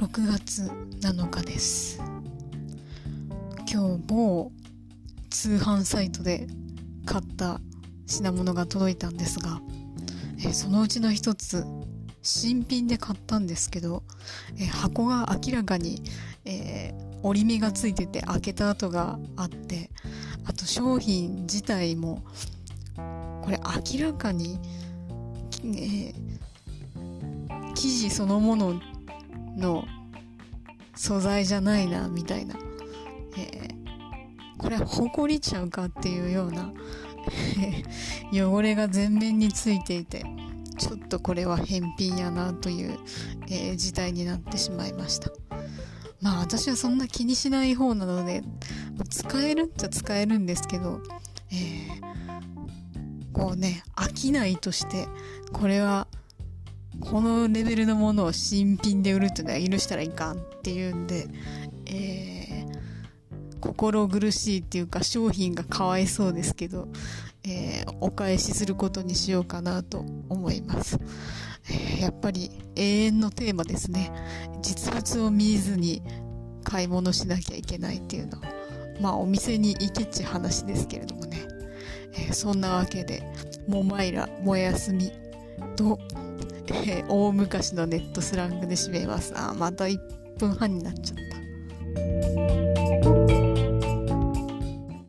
6月7日です。今日某通販サイトで買った品物が届いたんですが、え、そのうちの一つ新品で買ったんですけど、え、箱が明らかに、えー、折り目がついてて開けた跡があってあと商品自体もこれ明らかに、えー、生地そのものの素材じゃないなみたいな、え。ー、これほこりちゃうかっていうような汚れが全面についていてちょっとこれは返品やなという、えー、事態になってしまいました。まあ私はそんな気にしない方なので使えるっちゃ使えるんですけど、えー、こうね飽きないとしてこれはこのレベルのものを新品で売るっていうのは許したらいかんっていうんで、えー、心苦しいっていうか商品がかわいそうですけど、えー、お返しすることにしようかなと思います。えー、やっぱり永遠のテーマですね。実物を見ずに買い物しなきゃいけないっていうのは、まあお店に行けっち話ですけれどもね。えー、そんなわけで、もまいら、もやすみと、えー、大昔のネットスラングで締めます。あ、また1分半になっちゃった。